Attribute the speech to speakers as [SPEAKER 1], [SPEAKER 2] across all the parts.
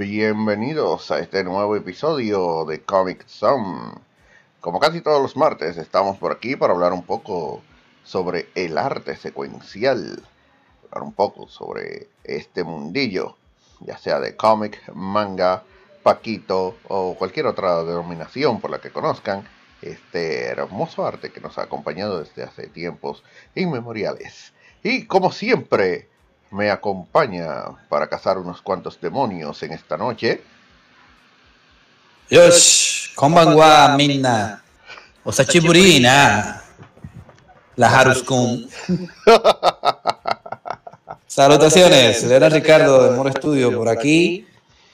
[SPEAKER 1] bienvenidos a este nuevo episodio de Comic Zone. Como casi todos los martes, estamos por aquí para hablar un poco sobre el arte secuencial, hablar un poco sobre este mundillo, ya sea de cómic, manga, paquito o cualquier otra denominación por la que conozcan este hermoso arte que nos ha acompañado desde hace tiempos inmemoriales. Y como siempre, me acompaña para cazar unos cuantos demonios en esta noche.
[SPEAKER 2] Yosh, konbanwa minna. Osachiburina. La Haruskun. Salutaciones, era Ricardo de Moro Estudio por aquí.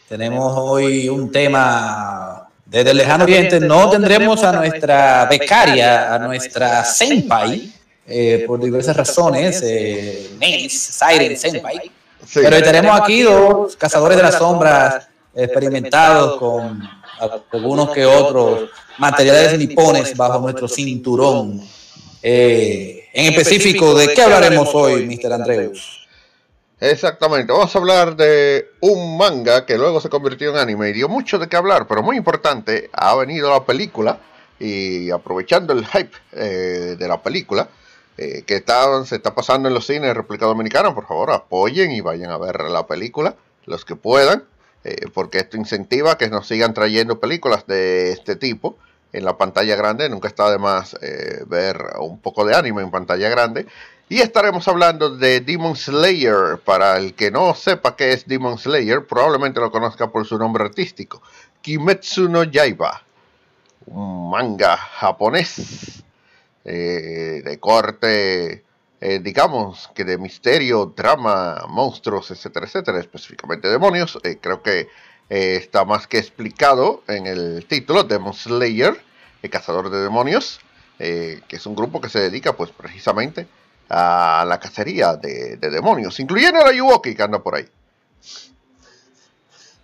[SPEAKER 2] Tenemos hoy un tema desde el lejano oriente. No tendremos a nuestra becaria, a nuestra senpai, eh, por diversas razones, eh, Siren, Senpai. Pero tenemos aquí dos cazadores de las sombras experimentados con algunos que otros materiales nipones bajo nuestro cinturón. Eh, en específico, ¿de qué hablaremos hoy, Mr. Andreus?
[SPEAKER 1] Exactamente, vamos a hablar de un manga que luego se convirtió en anime y dio mucho de qué hablar, pero muy importante, ha venido la película y aprovechando el hype eh, de la película, eh, que se está pasando en los cines de República Dominicana, por favor apoyen y vayan a ver la película, los que puedan, eh, porque esto incentiva que nos sigan trayendo películas de este tipo en la pantalla grande, nunca está de más eh, ver un poco de anime en pantalla grande. Y estaremos hablando de Demon Slayer. Para el que no sepa qué es Demon Slayer, probablemente lo conozca por su nombre artístico. Kimetsu no Yaiba. Un manga japonés eh, de corte, eh, digamos, que de misterio, drama, monstruos, etcétera, etcétera, específicamente demonios. Eh, creo que está más que explicado en el título, Demon Slayer, el cazador de demonios, que es un grupo que se dedica pues precisamente a la cacería de, demonios, incluyendo a la Yuwoki que anda por ahí.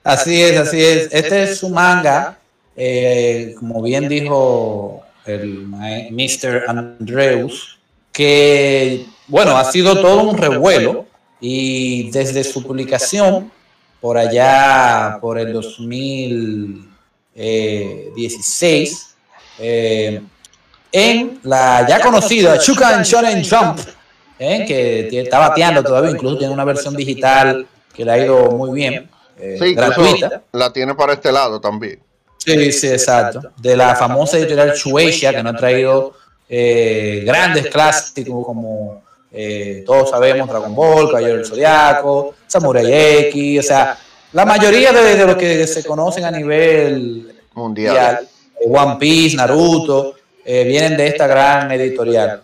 [SPEAKER 2] Así es, así es. Este es un manga, como bien dijo el Mr. Andreus, que, bueno, ha sido todo un revuelo y desde su publicación, por allá, por el 2016, eh, en la ya conocida Chukan Shonen Jump, eh, que está bateando todavía, incluso tiene una versión digital que le ha ido muy bien,
[SPEAKER 1] eh, gratuita. La tiene para este lado también.
[SPEAKER 2] Sí, sí, exacto. De la famosa editorial Shueisha, que nos ha traído eh, grandes clásicos como eh, todos sabemos, Dragon Ball, Caballero del Zodiaco, Samurai X, o sea, la mayoría de, de los que se conocen a nivel mundial, eh, One Piece, Naruto, vienen de esta gran editorial.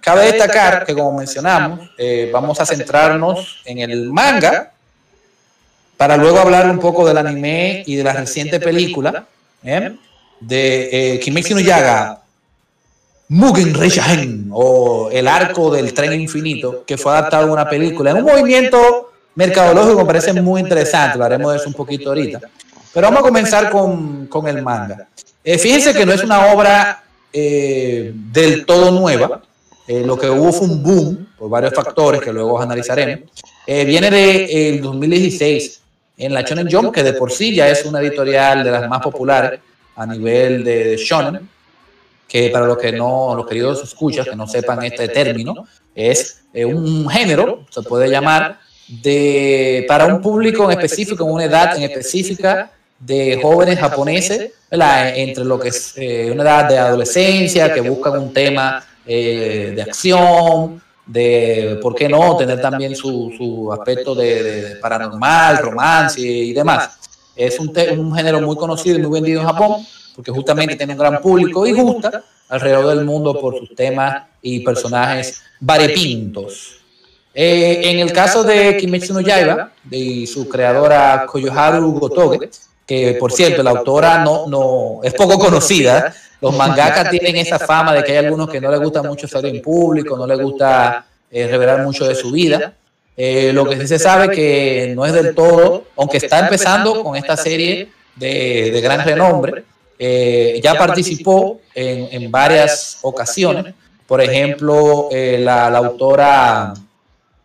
[SPEAKER 2] cabe destacar que, como mencionamos, vamos a centrarnos en el manga para luego hablar un poco del anime y de la reciente película ¿eh? de eh, Kimetsu no Yaga, Mugen Reishahen, o El Arco del Tren Infinito, que fue adaptado a una película, en un movimiento mercadológico que me parece muy interesante, lo haremos de eso un poquito ahorita. Pero vamos a comenzar con, con el manga. Eh, fíjense que no es una obra eh, del todo nueva, lo que hubo fue un boom por varios factores que luego analizaremos. viene del de, 2016 en la Shonen Jump, que de por sí ya es una editorial de las más populares a nivel de Shonen, que para los que no, los queridos escuchas que no sepan este término, es eh, un género, se puede llamar, de, para un público en específico, en una edad en específica de jóvenes japoneses, entre lo que es eh, una edad de adolescencia, que buscan un tema eh, de acción, de, ¿por qué no?, tener también su, su aspecto de, paranormal, romance y demás. Es un, un, género muy conocido y muy vendido en Japón, porque justamente tiene un gran público y gusta alrededor del mundo por sus temas y personajes variopintos. Eh, en el caso de Kimetsu no Yaiba, de su creadora Koyoharu Gotoge, que por cierto, la autora no, no es poco conocida, los mangakas tienen esa fama de que hay algunos que no les gusta mucho salir en público, no les gusta eh, revelar mucho de su vida. Eh, lo que sí se sabe que no es del todo, aunque está empezando con esta serie de, de gran renombre, eh, ya participó en, en, varias ocasiones. Por ejemplo, la, la, autora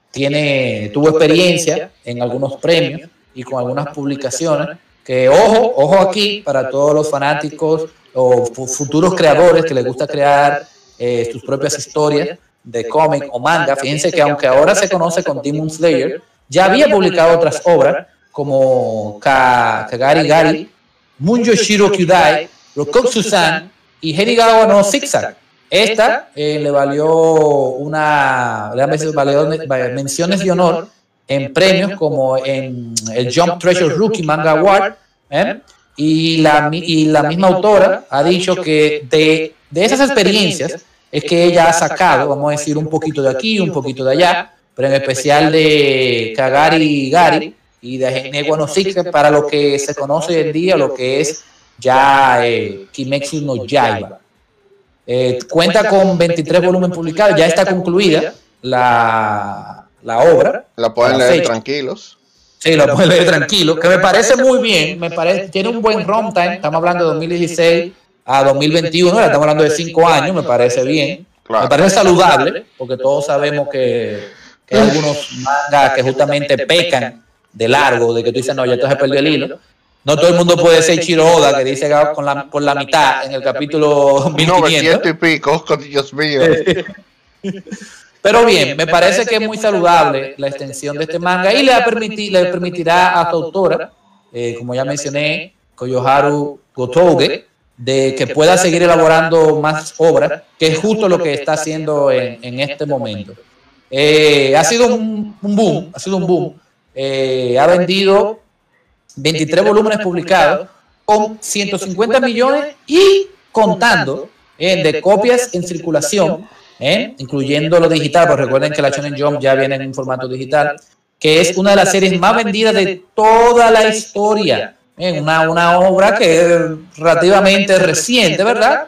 [SPEAKER 2] tiene, tuvo experiencia en algunos premios y con algunas publicaciones. Que ojo, ojo aquí para todos los fanáticos o futuros creadores que les gusta crear eh, sus propias historias de cómic o manga. Fíjense que aunque ahora se conoce con Demon Slayer, ya había publicado otras obras como Kagari Gari, Munjo Shiro Kyudai, Rokotsu-san y Henigawa no Zigzag. Esta eh, le valió una le valió menciones de honor en premios como en el Jump Treasure Rookie Manga Award. ¿eh? Y, la, y la misma autora ha dicho que de, de esas experiencias es que ella ha sacado, vamos a decir, un poquito de aquí, un poquito de allá, pero en especial de Kagari Gari y de Neguano para lo que se conoce hoy en día, lo que es ya eh, Kimetsu no Yaiba. Eh, cuenta con 23 volúmenes publicados, ya está concluida la, la obra.
[SPEAKER 1] La pueden leer tranquilos.
[SPEAKER 2] Sí, la pueden leer tranquilos, que me parece muy bien, me parece, tiene un buen runtime, estamos hablando de 2016 a 2021, estamos hablando de 5 años, me parece bien, me parece saludable, porque todos sabemos que, que hay algunos mangas que justamente pecan de largo, de que tú dices, no, ya se perdió el hilo, no todo el mundo puede ser Chiroda, que dice con la, por la mitad en el capítulo
[SPEAKER 1] 1500. y pico, Dios mío.
[SPEAKER 2] Pero bien, me parece que es muy saludable la extensión de este manga y le, le permitirá a su autora, eh, como ya mencioné, Koyoharu Gotouge, de que pueda seguir elaborando más obras, que es justo lo que está haciendo en, este momento. Eh, ha sido un, boom, ha sido un boom. Eh, ha vendido 23 volúmenes publicados con 150 millones y contando eh, de copias en circulación, eh, incluyendo lo digital, porque recuerden que la Shonen Jump ya viene en formato digital, que es una de las series más vendidas de toda la historia. Eh, una, una obra que es relativamente reciente, ¿verdad?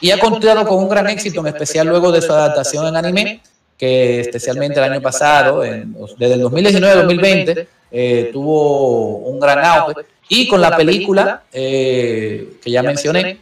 [SPEAKER 2] y ha contado con un gran éxito, en especial luego de su adaptación en anime, que especialmente el año pasado, desde el 2019 al 2020, eh, tuvo un gran auge. Y con la película eh, que ya mencioné,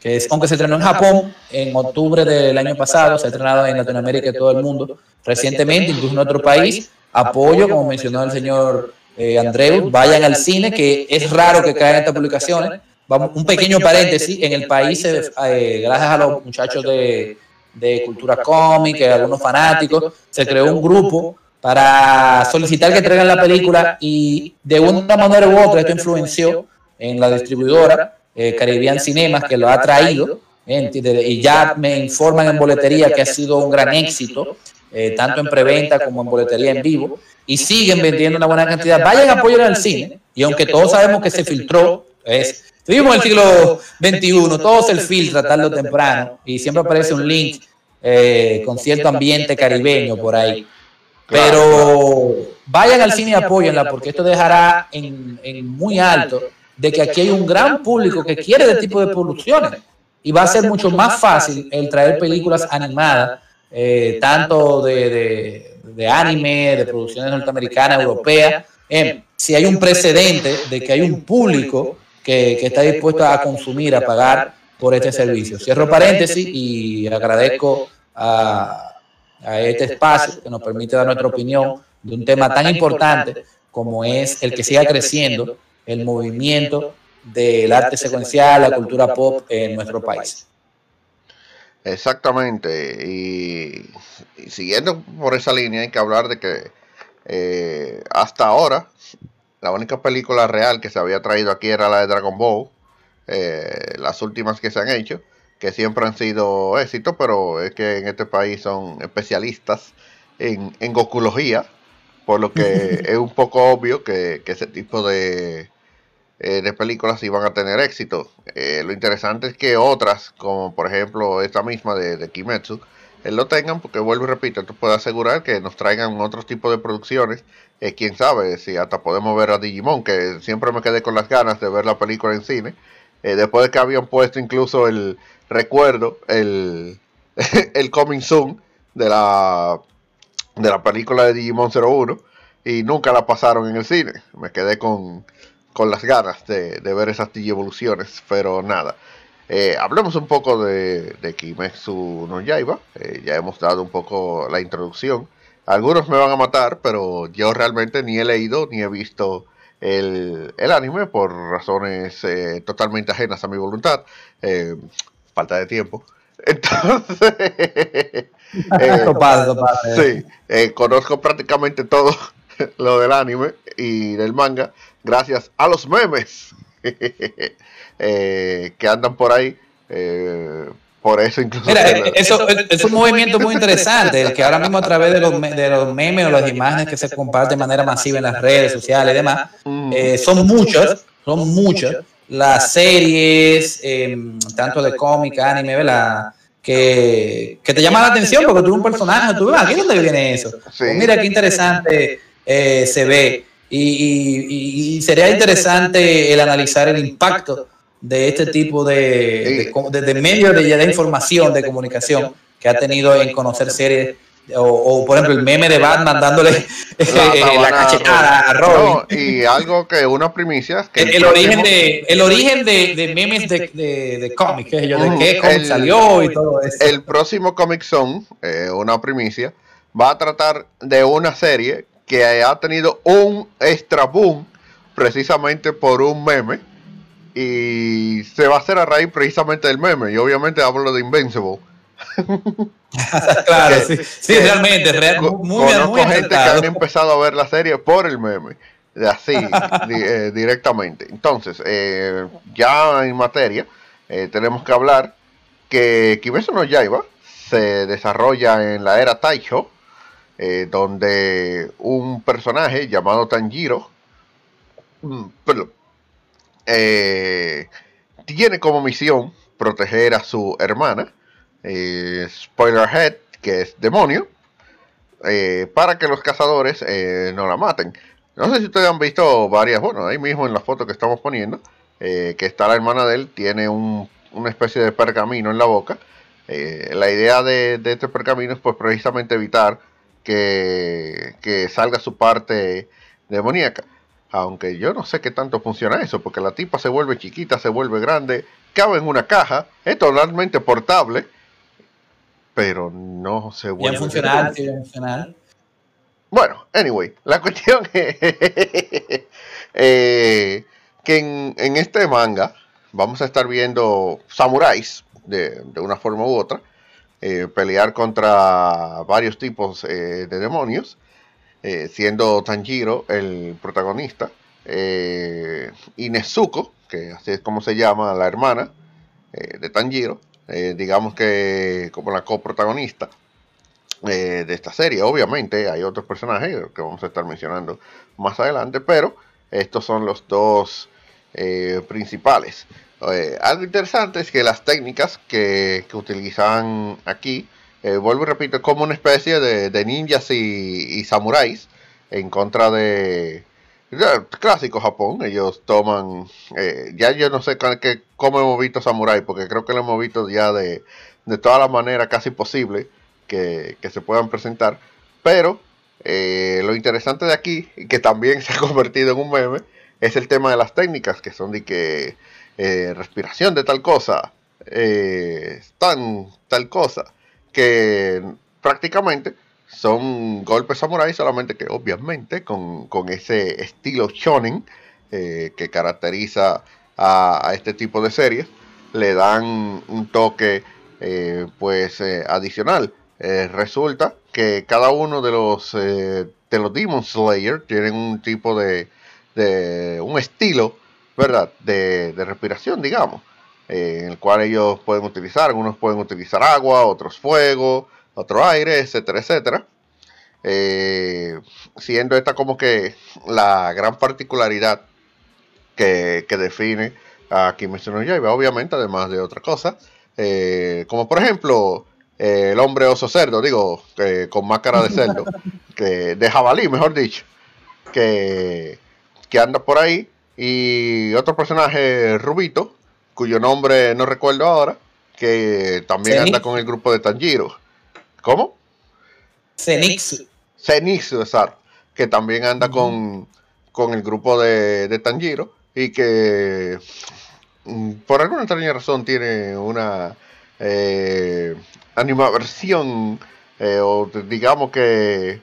[SPEAKER 2] que es, aunque se estrenó en Japón en octubre del año pasado, se ha estrenado en Latinoamérica y todo el mundo recientemente, incluso en otro país. Apoyo, como mencionó el señor eh, Andreu, vayan al cine, que es raro que caigan estas publicaciones. Vamos, un pequeño paréntesis, en el país, eh, gracias a los muchachos de, de cultura cómica, algunos fanáticos, se creó un grupo para solicitar que traigan la película y de una manera u otra esto influenció en la distribuidora eh, Caribbean Cinemas que lo ha traído y ya me informan en boletería que ha sido un gran éxito, eh, tanto en preventa como en boletería en vivo, y siguen vendiendo una buena cantidad. Vayan a apoyar al cine, y aunque todos sabemos que se filtró, es, vivimos en el siglo XXI, todo se filtra tarde o temprano, y siempre aparece un link eh, con cierto ambiente caribeño por ahí. Pero vayan al cine y apóyenla porque esto dejará en, muy alto de que aquí hay un gran público que quiere este tipo de producciones y va a ser mucho más fácil el traer películas animadas, eh, tanto de, de, anime, de producciones norteamericanas, europeas. Eh, si hay un precedente de que hay un público que, que está dispuesto a consumir, a pagar por este servicio. Cierro paréntesis y agradezco a a este espacio que nos permite dar nuestra opinión de un tema tan importante como es el que siga creciendo el movimiento del arte secuencial, la cultura pop en nuestro país.
[SPEAKER 1] Exactamente, y, siguiendo por esa línea hay que hablar de que eh, hasta ahora la única película real que se había traído aquí era la de Dragon Ball, eh, las últimas que se han hecho, que siempre han sido éxitos, pero es que en este país son especialistas en, en gokulogía, por lo que es un poco obvio que, ese tipo de, eh, de películas iban a tener éxito. Eh, lo interesante es que otras, como por ejemplo esta misma de, Kimetsu, eh, lo tengan, porque vuelvo y repito, esto puede asegurar que nos traigan otros tipos de producciones. Quién sabe si hasta podemos ver a Digimon, que siempre me quedé con las ganas de ver la película en cine. después de que habían puesto incluso el, recuerdo el, el Coming Soon de la, de la película de Digimon 01 y nunca la pasaron en el cine. Me quedé con, las ganas de, ver esas evoluciones, pero nada. Eh, hablemos un poco de, de Kimetsu no Yaiba. Eh, ya hemos dado un poco la introducción. algunos me van a matar, pero yo realmente ni he leído ni he visto el, anime por razones eh, totalmente ajenas a mi voluntad. Falta de tiempo. Entonces, eh, sí, conozco prácticamente todo lo del anime y del manga gracias a los memes que andan por ahí. Por eso incluso...
[SPEAKER 2] Mira, eso es un movimiento muy interesante, el que ahora mismo a través de los, de los memes o las imágenes que se comparten de manera masiva en las redes sociales y demás, mm. eh, son muchas, son muchas las series, tanto de cómic, anime, ¿verdad? Que, que, te llama la atención porque tú eres un personaje, tú ves, aquí dónde viene eso. Pues mira qué interesante eh, se ve. Y, y, sería interesante el analizar el impacto de este tipo de, de, medios de, información, de comunicación que ha tenido en conocer series o, por ejemplo el meme de Batman dándole la, cachetada a Robin.
[SPEAKER 1] y algo que una primicia
[SPEAKER 2] que el, origen de el origen de, memes de, de, cómics de qué cómic salió y todo eso.
[SPEAKER 1] El próximo Comic Zone eh, una primicia va a tratar de una serie que ha tenido un extra boom precisamente por un meme y se va a hacer a raíz precisamente del meme. Y obviamente hablo de Invincible.
[SPEAKER 2] claro, sí, sí realmente, muy,
[SPEAKER 1] conozco gente que han empezado a ver la serie por el meme, así, eh, directamente. Entonces, eh, ya en materia, eh, tenemos que hablar que Kimetsu no Yaiba se desarrolla en la era Taisho, donde un personaje llamado Tanjiro, mm, eh, tiene como misión proteger a su hermana, eh, Spoilerhead, que es demonio, eh, para que los cazadores no la maten. No sé si ustedes han visto varias, bueno, ahí mismo en la foto que estamos poniendo, que está la hermana de él, tiene una especie de pergamino en la boca. la idea de, este pergamino es pues precisamente evitar que, que salga su parte demoníaca. Aunque yo no sé qué tanto funciona eso, porque la tipa se vuelve chiquita, se vuelve grande, cabe en una caja, es totalmente portable, pero no se vuelve.
[SPEAKER 2] Bien funcional, bien funcional.
[SPEAKER 1] Bueno, anyway, la cuestión es eh, que en, este manga vamos a estar viendo samuráis de, una forma u otra eh, pelear contra varios tipos eh, de demonios eh, siendo Tanjiro el protagonista, y Nezuko, que así es como se llama la hermana de Tanjiro, digamos que como la coprotagonista de esta serie. Obviamente hay otros personajes que vamos a estar mencionando más adelante, pero estos son los dos principales. algo interesante es que las técnicas que, que utilizan aquí eh, vuelvo y repito, como una especie de, ninjas y, samuráis en contra de clásico Japón. Ellos toman, eh, ya yo no sé qué, cómo hemos visto samurai, porque creo que lo hemos visto ya de, de todas las maneras casi posible que, se puedan presentar. Pero eh, lo interesante de aquí, que también se ha convertido en un meme, es el tema de las técnicas, que son de que respiración de tal cosa, tan tal cosa que prácticamente son golpes samurai, solamente que obviamente con, ese estilo shonen eh, que caracteriza a, este tipo de series, le dan un toque eh, pues eh, adicional. resulta que cada uno de los de Demon Slayer tienen un tipo de, de un estilo, ¿verdad? De, de respiración, digamos. Eh, en el cual ellos pueden utilizar, algunos pueden utilizar agua, otros fuego, otro aire, etcétera, etcétera. Eh, siendo esta como que la gran particularidad que, define a Kimetsu no Yaiba, obviamente, además de otra cosa, eh, como por ejemplo el hombre oso cerdo, digo, con máscara de cerdo, que, de jabalí, mejor dicho, que, que anda por ahí, y otro personaje rubito, cuyo nombre no recuerdo ahora, que también anda con el grupo de Tanjiro. ¿Cómo?
[SPEAKER 2] Zenitsu.
[SPEAKER 1] Zenitsu, exacto. Que también anda con, el grupo de, Tanjiro y que mm, por alguna extraña razón tiene una eh, animaversión eh, o digamos que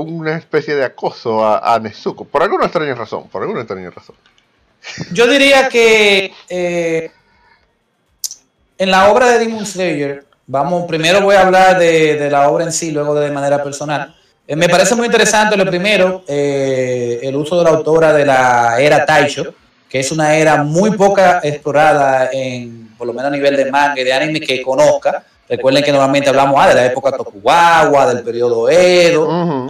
[SPEAKER 1] una especie de acoso a, a Nezuko, por alguna extraña razón, por alguna extraña razón.
[SPEAKER 2] Yo diría que eh, en la obra de Demon Slayer, vamos, primero voy a hablar de, la obra en sí, luego de manera personal. Eh, me parece muy interesante lo primero, eh, el uso de la autora de la era Taisho, que es una era muy poca explorada en, por lo menos a nivel de manga y de anime que conozca. Recuerden que normalmente hablamos ah, de la época Tokugawa, del periodo Edo.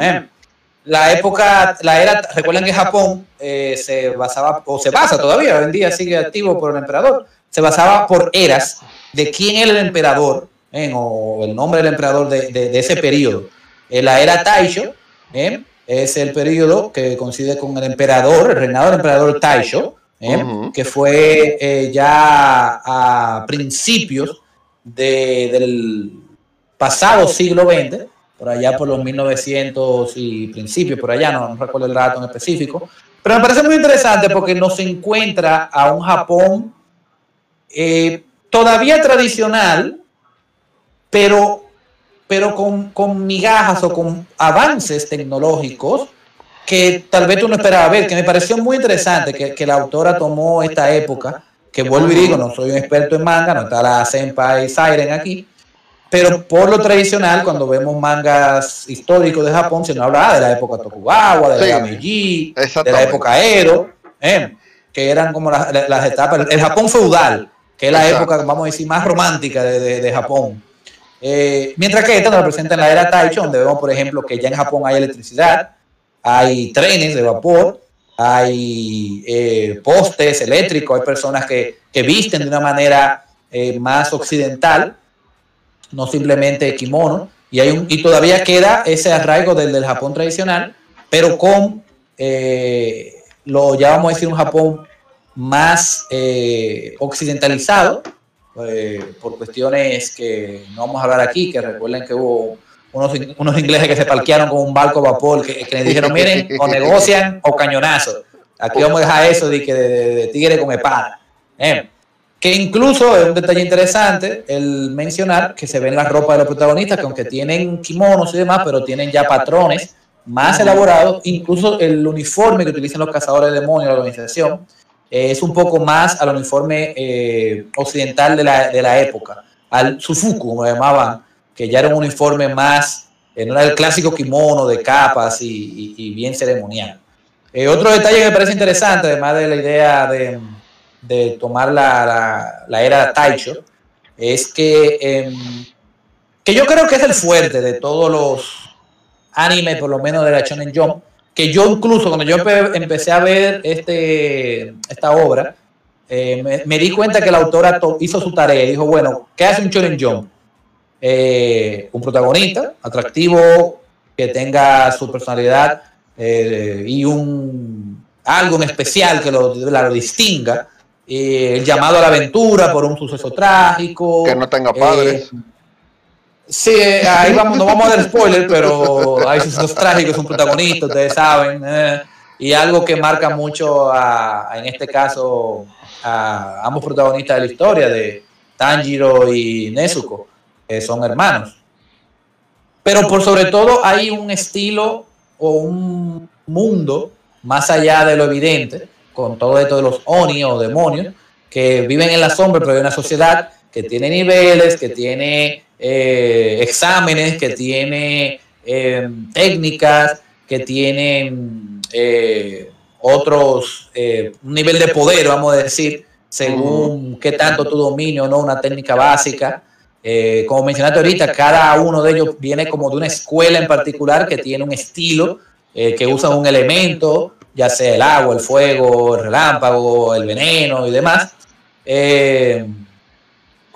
[SPEAKER 2] la época, la era, recuerden que Japón se basaba, o se basa todavía, hoy en día sigue activo por el emperador, se basaba por eras de quién era el emperador, ¿eh? o el nombre del emperador de, ese periodo. Eh, la era Taisho ¿eh? es el periodo que coincide con el emperador, el reinado del emperador Taisho, que fue ya a principios del pasado siglo XX, por allá por los 1900 y principios, por allá, no, recuerdo el dato en específico, pero me parece muy interesante porque nos encuentra a un Japón todavía tradicional, pero, pero con, con, migajas o con avances tecnológicos que tal vez tú no esperabas ver, que me pareció muy interesante que, que la autora tomó esta época, que vuelvo y digo, no soy un experto en manga, no está la Senpai Siren aquí, pero por lo tradicional, cuando vemos mangas históricos de Japón, se nos habla de la época Tokugawa, de la Meiji, de la época Edo, eh, que eran como las, las etapas, el Japón feudal, que es la época, vamos a decir, más romántica de, Japón. Eh, mientras que esta nos representa en la era Taisho, donde vemos, por ejemplo, que ya en Japón hay electricidad, hay trenes de vapor, hay eh, postes eléctricos, hay personas que, visten de una manera eh, más occidental, no simplemente kimono, y, hay un, y todavía queda ese arraigo del, del Japón tradicional, pero con, lo ya vamos a decir, un Japón más eh, occidentalizado, eh, por cuestiones que no vamos a hablar aquí, que recuerden que hubo unos, unos ingleses que se parquearon con un barco a vapor, que, que les dijeron, miren, o negocian o cañonazo. Aquí vamos a dejar eso de, que de, tigre con espada. Eh, que incluso es un detalle interesante el mencionar que se ven las ropas de los protagonistas, que aunque tienen kimonos y demás, pero tienen ya patrones más elaborados, incluso el uniforme que utilizan los cazadores de demonios, la organización, eh, es un poco más al uniforme eh, occidental de la, de la, época, al sufuku, como lo llamaban, que ya era un uniforme más, eh, no era el clásico kimono de capas y, y, bien ceremonial. otro detalle que me parece interesante, además de la idea de, de tomar la, la, era Taicho, es que, em, que yo creo que es el fuerte de todos los animes, por lo menos de la Shonen Jump, que yo incluso cuando yo empecé a ver este, esta obra, eh, me, di cuenta que la autora hizo su tarea y dijo, bueno, ¿qué hace un Shonen Jump? Eh, un protagonista atractivo, que tenga su personalidad eh, y un algo en especial que lo, la distinga. el llamado a la aventura por un suceso trágico.
[SPEAKER 1] Que no tenga padres.
[SPEAKER 2] Sí, ahí vamos, no vamos a dar spoiler, pero hay sucesos trágicos, un protagonista, ustedes saben, eh, y algo que marca mucho a, en este caso, a ambos protagonistas de la historia, de Tanjiro y Nezuko, que son hermanos. Pero por sobre todo hay un estilo o un mundo más allá de lo evidente, con todo esto de los oni o demonios, que viven en la sombra, pero hay una sociedad que tiene niveles, que tiene eh, exámenes, que tiene eh, técnicas, que tienen eh, otros, un nivel de poder, vamos a decir, según qué tanto tu dominio, ¿no? Una técnica básica. Como mencionaste ahorita, cada uno de ellos viene como de una escuela en particular que tiene un estilo, que usa un elemento, ya sea el agua, el fuego, el relámpago, el veneno y demás.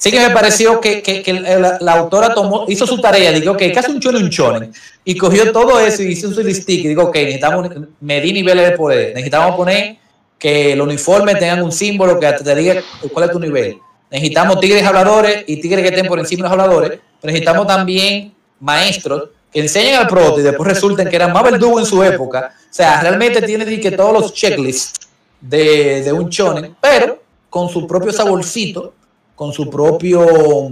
[SPEAKER 2] Sí que me pareció que, la, autora tomó, hizo su tarea, digo, ok, casi un chonen un chonen, y cogió todo eso y hizo su listic y digo, ok, necesitamos medir niveles de poder, necesitamos poner que los uniformes tengan un símbolo que te diga cuál es tu nivel. Necesitamos tigres habladores y tigres que estén por encima de los habladores, pero necesitamos también maestros que enseñen al proto y después resulten que eran más verdugos en su época. O sea, realmente tiene que todos los checklists de, de un chonen, pero con su propio saborcito con su propio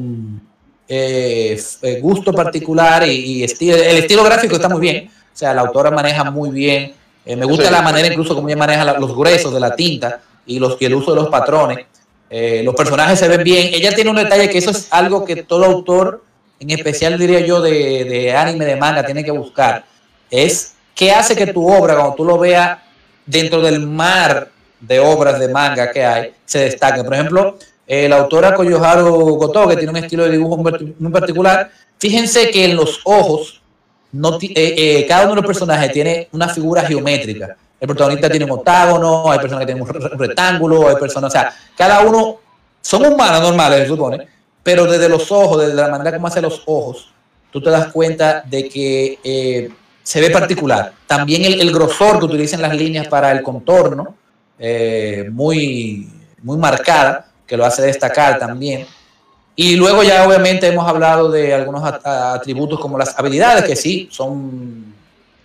[SPEAKER 2] eh, eh, gusto particular y, estilo. El estilo gráfico está muy bien. O sea, la autora maneja muy bien. Eh, me gusta la manera incluso como ella maneja los gruesos de la tinta y, los, y el uso de los patrones. Eh, los personajes se ven bien. Ella tiene un detalle que eso es algo que todo autor, en especial diría yo de, de anime, de manga, tiene que buscar. Es qué hace que tu obra, cuando tú lo veas dentro del mar de obras de manga que hay, se destaque. Por ejemplo, la autora Koyoharu Goto, que tiene un estilo de dibujo muy particular, fíjense que en los ojos, no, eh, eh, cada uno de los personajes tiene una figura geométrica. El protagonista tiene un octágono, hay personas que tienen un rectángulo, hay personas, o sea, cada uno son humanos normales, se supone, pero desde los ojos, desde la manera como hace los ojos, tú te das cuenta de que eh, se ve particular. También el, grosor que utilizan las líneas para el contorno, muy, muy marcada, que lo hace destacar también. Y luego ya obviamente hemos hablado de algunos atributos como las habilidades, que sí, son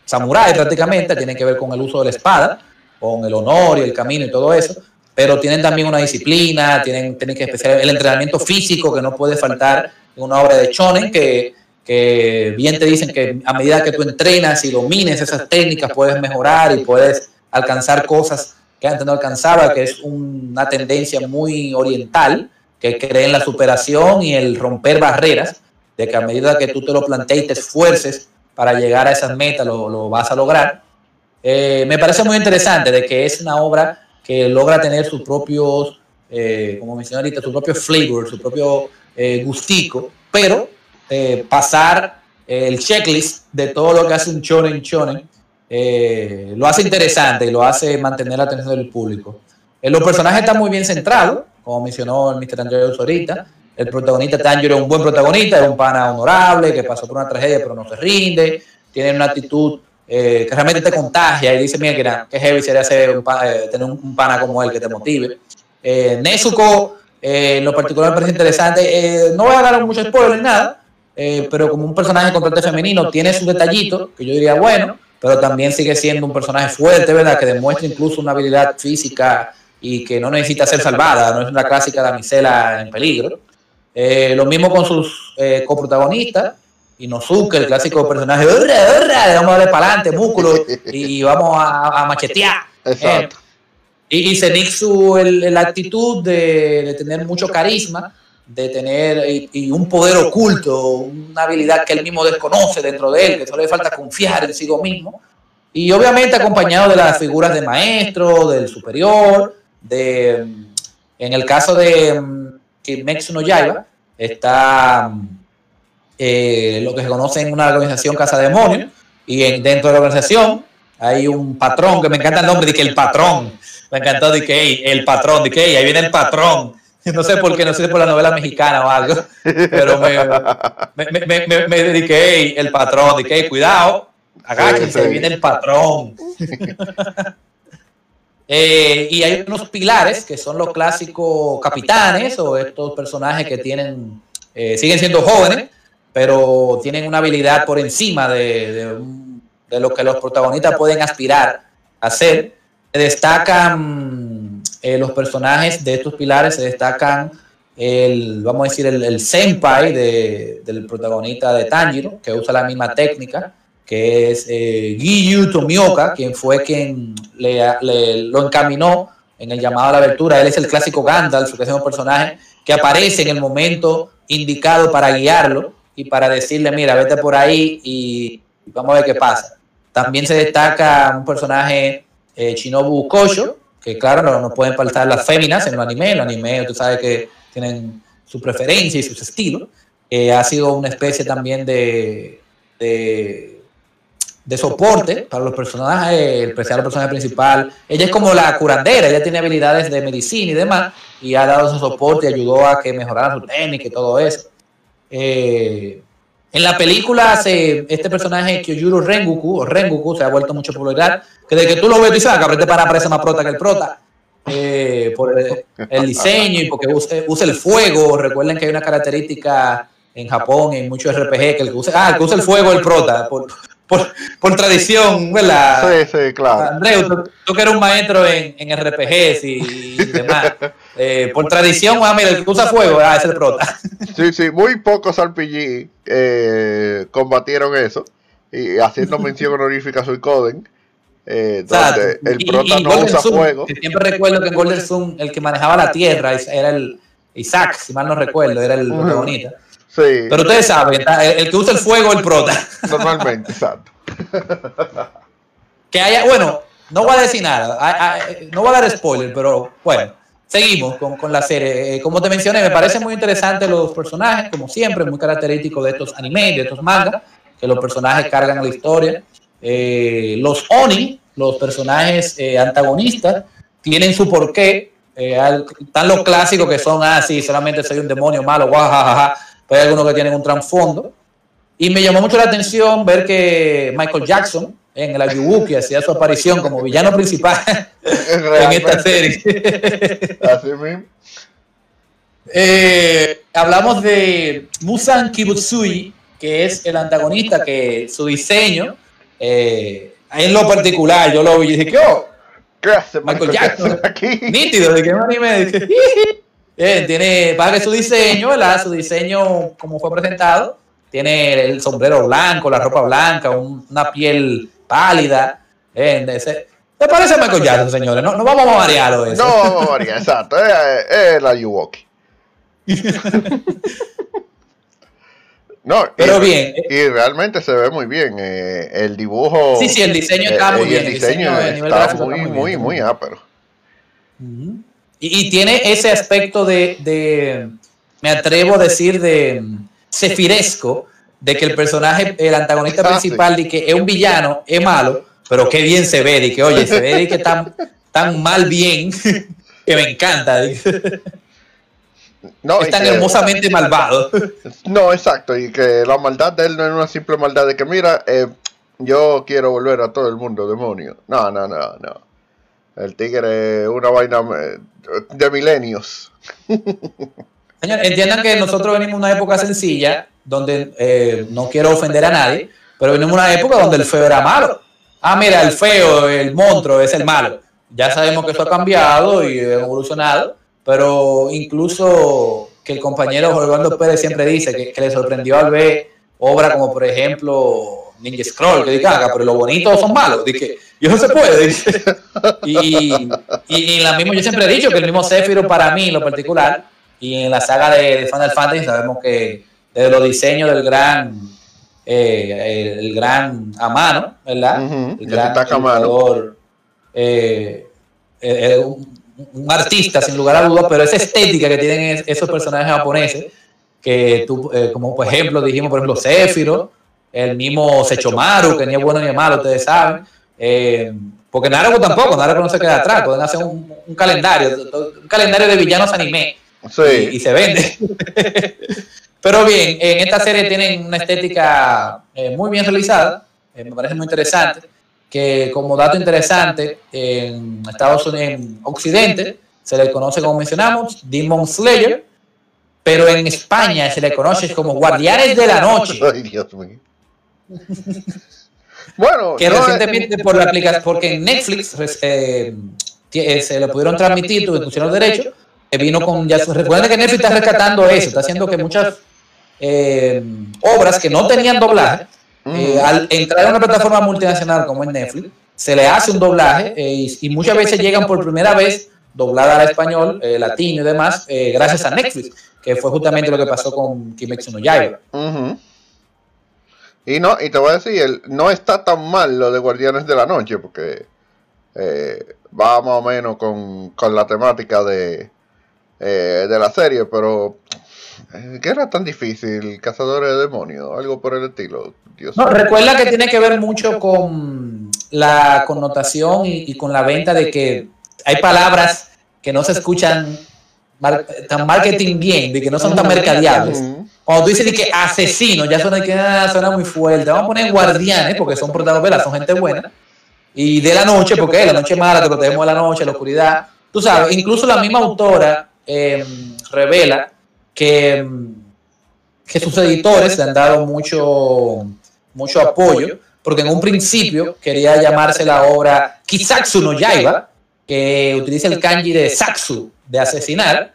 [SPEAKER 2] samuráis prácticamente, tienen que ver con el uso de la espada, con el honor y el camino y todo eso, pero tienen también una disciplina, tienen, tienen que especial el entrenamiento físico que no puede faltar en una obra de Chonen, que, que bien te dicen que a medida que tú entrenas y domines esas técnicas puedes mejorar y puedes alcanzar cosas que antes no alcanzaba, que es una tendencia muy oriental, que cree en la superación y el romper barreras, de que a medida que tú te lo plantees y te esfuerces para llegar a esas metas, lo, vas a lograr. Eh, me parece muy interesante de que es una obra que logra tener sus propios, eh, como mencioné ahorita, su propio flavor, su propio eh, gustico, pero pasar el checklist de todo lo que hace un shonen shonen lo hace interesante y lo hace mantener la atención del público. los personajes están muy bien centrados, como mencionó el Mr. Andrews ahorita. El protagonista Tanjiro es un buen protagonista, es un pana honorable que pasó por una tragedia pero no se rinde, tiene una actitud eh, que realmente te contagia y dice, mira, que, heavy sería ser eh, tener un, pana como él que te motive. Eh, Nezuko, eh, en lo particular me parece interesante, no voy a dar mucho spoiler, nada, pero como un personaje contraste femenino tiene su detallito, que yo diría bueno, pero también sigue siendo un personaje fuerte, ¿verdad? Que demuestra incluso una habilidad física y que no necesita ser salvada, no es una clásica damisela en peligro. Eh, lo mismo con sus eh, coprotagonistas, Inosuke, el clásico personaje, vamos a darle para adelante, músculo, y vamos a, machetear. Exacto. y, y Zenitsu, la actitud de, tener mucho carisma, de tener y, un poder oculto, una habilidad que él mismo desconoce dentro de él, que solo le falta confiar en sí mismo. Y obviamente acompañado de las figuras de maestro, del superior, de, en el caso de mm, Kimetsu no Yaiba, está eh, lo que se conoce en una organización Casa Demonio, y dentro de la organización hay un patrón, que me encanta el nombre, de que el patrón, me encantó, de que el patrón, de que ahí viene el patrón, no sé por qué, no sé por la novela mexicana o algo, pero me, me, me, me dediqué el patrón, de que cuidado, agáchense, ahí viene el patrón. Eh, y hay unos pilares que son los clásicos capitanes o estos personajes que tienen, eh, siguen siendo jóvenes, pero tienen una habilidad por encima de, de, lo que los protagonistas pueden aspirar a ser. Se destacan eh, los personajes de estos pilares, se destacan el, vamos a decir, el, senpai del protagonista de Tanjiro, que usa la misma técnica es eh, Tomioka, quien fue quien lo encaminó en el llamado a la abertura. Él es el clásico Gandalf, que es un personaje que aparece en el momento indicado para guiarlo y para decirle, mira, vete por ahí y vamos a ver qué pasa. También se destaca un personaje eh, Shinobu Kosho, que claro, no, no pueden faltar las féminas en el anime. En el anime, tú sabes que tienen su preferencia y sus estilos. Eh, ha sido una especie también de soporte para los personajes, especial el personaje principal. Ella es como la curandera, ella tiene habilidades de medicina y demás, y ha dado ese soporte y ayudó a que mejorara su técnica y todo eso. Eh, en la película, se, este personaje, Kyojuro Rengoku, o Rengoku, se ha vuelto mucho popular, que de que tú lo ves, dices, ah, que te para parece más prota que el prota. Eh, por el, diseño y porque usa, el fuego. Recuerden que hay una característica en Japón, en muchos RPG, que el que usa, ah, el que usa el fuego el prota, por, por, tradición, ¿verdad?
[SPEAKER 1] Sí, sí, claro.
[SPEAKER 2] Andreu, tú, que eres un maestro en, en RPGs y, demás, eh, por tradición, ah, mira, el que usa fuego, ah, es el prota.
[SPEAKER 1] Sí, sí, muy pocos RPG eh, combatieron eso. y haciendo mención honorífica a Suicoden. Eh, donde el prota no usa fuego.
[SPEAKER 2] siempre recuerdo que en Golden Zoom el que manejaba la tierra era el Isaac, si mal no recuerdo, era el protagonista. Sí. Pero ustedes saben, el, que usa el fuego es el prota.
[SPEAKER 1] Normalmente, exacto.
[SPEAKER 2] que haya, bueno, no voy a decir nada, no voy a dar spoiler, pero bueno, seguimos con, con la serie. Eh, como te mencioné, me parecen muy interesantes los personajes, como siempre, muy característico de estos animes, de estos mangas, que los personajes cargan la historia. Eh, los Oni, los personajes eh, antagonistas, tienen su porqué. están los clásicos que son así, ah, solamente soy un demonio malo, guajajaja. Hay algunos que tienen un trasfondo. Y me llamó mucho la atención ver que Michael Jackson, en el Ayubuki hacía su aparición como villano principal en esta serie. Así mismo. Eh, hablamos de Musan Kibutsui, que es el antagonista, que su diseño, eh, en lo particular, yo lo vi y dije, oh, ¿qué hace Michael Jackson? Aquí? Nítido, de que me anime. Eh, tiene, para que su diseño, ¿verdad? Su diseño, como fue presentado, tiene el sombrero blanco, la ropa blanca, una piel pálida. ¿eh? ¿Te parece Michael Jackson, señores? No, no vamos a variarlo
[SPEAKER 1] eso. No vamos a variar, exacto. Es, la Yuwoki. No,
[SPEAKER 2] pero bien.
[SPEAKER 1] Y realmente se ve muy bien. Eh, el dibujo.
[SPEAKER 2] Sí, sí, el diseño está muy bien.
[SPEAKER 1] El diseño, está muy, muy, muy, ápero.
[SPEAKER 2] Y, tiene ese aspecto de, de, me atrevo a decir, de cefiresco, de que el personaje, el antagonista ah, principal, de que es un villano, es malo, pero qué bien se ve, de que oye, se ve de que tan, tan mal bien que me encanta. No, es tan hermosamente malvado.
[SPEAKER 1] No, exacto, y que la maldad de él no es una simple maldad de que, mira, eh, yo quiero volver a todo el mundo demonio. No, no, no, no. El tigre es una vaina eh, de milenios.
[SPEAKER 2] Señor, entiendan que nosotros venimos de una época sencilla, donde eh, no quiero ofender a nadie, pero venimos de una época donde el feo era malo. Ah, mira, el feo, el monstruo es el malo. Ya sabemos que eso ha cambiado y ha evolucionado, pero incluso que el compañero Jorge Pérez siempre dice que, le sorprendió al ver obra como, por ejemplo, Ninja Scroll, que diga, pero los bonitos son malos. Dije, y eso se puede. Y, y, la misma, yo siempre he dicho que el mismo Sephiroth para mí, en lo particular, y en la saga de, Final Fantasy sabemos que desde los diseños del gran, eh, el, gran Amano, ¿verdad?
[SPEAKER 1] El gran jugador,
[SPEAKER 2] eh, eh, un, artista sin lugar a dudas, pero esa estética que tienen esos personajes japoneses, que tú, como por ejemplo dijimos, por ejemplo, Sephiroth, el mismo Sechomaru, que ni es bueno ni es malo, ustedes saben. Porque Naruto tampoco, Naruto no se queda atrás, pueden hacer un, un calendario, un calendario de villanos anime y, se vende. Pero bien, en esta serie tienen una estética eh, muy bien realizada, eh, me parece muy interesante, que como dato interesante, en Estados Unidos, en Occidente, se le conoce como mencionamos, Demon Slayer, pero en España se le conoce como Guardianes de la Noche. Ay, Dios mío. bueno, que recientemente por la aplicación, porque en Netflix eh, se le pudieron transmitir, tuvieron derechos, vino con, ya recuerden que Netflix está rescatando eso, está haciendo que muchas eh, obras que no tenían doblaje, eh, al entrar a una plataforma multinacional como es Netflix, se le hace un doblaje eh, y, muchas veces llegan por primera vez doblada al español, latino y demás, gracias a Netflix, que fue justamente lo que pasó con Kimetsu no Yaiba.
[SPEAKER 1] Y no, y te voy a decir, no está tan mal lo de Guardianes de la Noche, porque va más o menos con, con la temática de, eh, de la serie, pero eh, ¿qué era tan difícil? Cazadores de demonios, algo por el estilo.
[SPEAKER 2] no, recuerda que tiene que ver mucho con la connotación y, con la venta de que hay palabras que no se escuchan tan marketing bien, de que no son tan mercadeables. Cuando tú dices que asesino, ya suena, que, ah, suena muy fuerte. Vamos a poner guardianes, porque son protagonistas, son gente buena. Y de la noche, porque la noche mala, te protegemos de la noche, la oscuridad. Tú sabes, incluso la misma autora eh, revela que, que sus editores le han dado mucho, mucho apoyo, porque en un principio quería llamarse la obra Kisatsu no Yaiba, que utiliza el kanji de Satsu, de asesinar,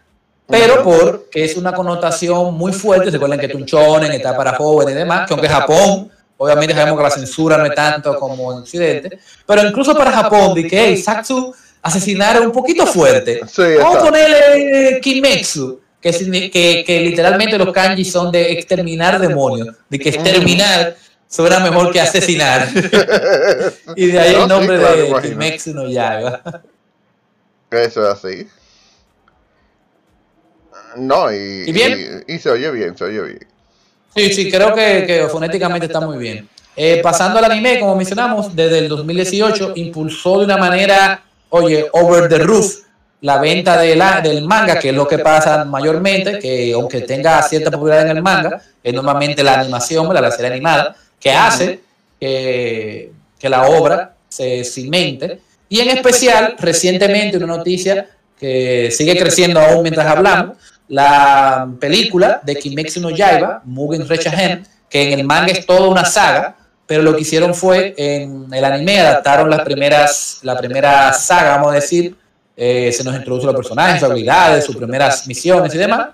[SPEAKER 2] pero porque es una connotación muy fuerte, se acuerdan que Tunchonen está para jóvenes y demás, que aunque Japón Obviamente sabemos que la censura no es tanto como en Occidente, pero incluso para Japón, de que hey, Satsu asesinar un poquito fuerte. Vamos a ponerle Kimetsu, que, que, que, literalmente los kanji son de exterminar demonios, de que exterminar suena mejor que asesinar. y de ahí el nombre de Kimetsu no Yaiba.
[SPEAKER 1] Eso es así. No, y, ¿Y, se oye bien, se oye bien.
[SPEAKER 2] Sí, sí, creo que, que fonéticamente está muy bien. Eh, pasando al anime, como mencionamos, desde el 2018 impulsó de una manera, oye, over the roof, la venta de la, del manga, que es lo que pasa mayormente, que aunque tenga cierta popularidad en el manga, es normalmente la animación, la serie animada, que hace que, que la obra se cimente. Y en especial, recientemente, una noticia que sigue creciendo aún mientras hablamos, la película de Kimetsu no Yaiba, Mugen Rechahen, que en el manga es toda una saga, pero lo que hicieron fue en el anime adaptaron las primeras, la primera saga, vamos a decir, eh, se nos introduce los personajes, sus habilidades, sus primeras misiones y demás,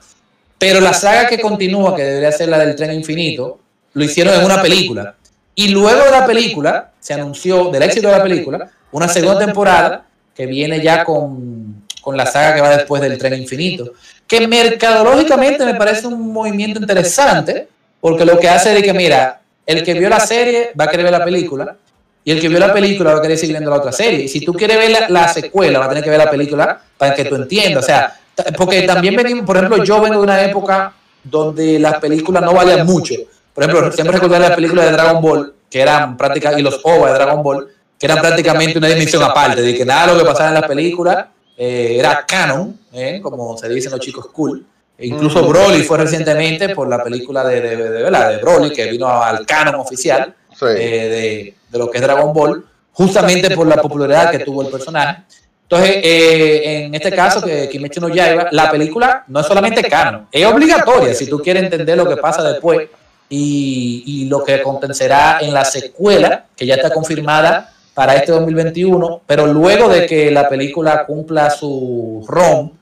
[SPEAKER 2] pero la saga que continúa, que debería ser la del tren infinito, lo hicieron en una película. Y luego de la película, se anunció, del éxito de la película, una segunda temporada que viene ya con, con la saga que va después del tren infinito que mercadológicamente me parece un movimiento interesante, porque lo que hace es que, mira, el que vio la serie va a querer ver la película, y el que vio la película va a querer seguir viendo la otra serie. Y si tú quieres ver la, secuela, va a tener que ver la película para que tú entiendas. O sea, porque también venimos, por ejemplo, yo vengo de una época donde las películas no valían mucho. Por ejemplo, siempre recordar las películas de Dragon Ball, que eran prácticamente, y los OVA de Dragon Ball, que eran prácticamente una dimensión aparte, de que nada de lo que pasaba en las películas eh, era canon, eh, como se dicen los chicos cool. E incluso Broly fue recientemente por la película de, de, de, de Broly, que vino al canon oficial eh, de, lo que es Dragon Ball, justamente por la popularidad que tuvo el personaje. Entonces, en este caso, que Kimetsu no Yaiba, la película no es solamente canon, es obligatoria si tú quieres entender lo que pasa después. y, y lo que acontecerá en la secuela, que ya está confirmada para este 2021, pero luego de que la película cumpla su ROM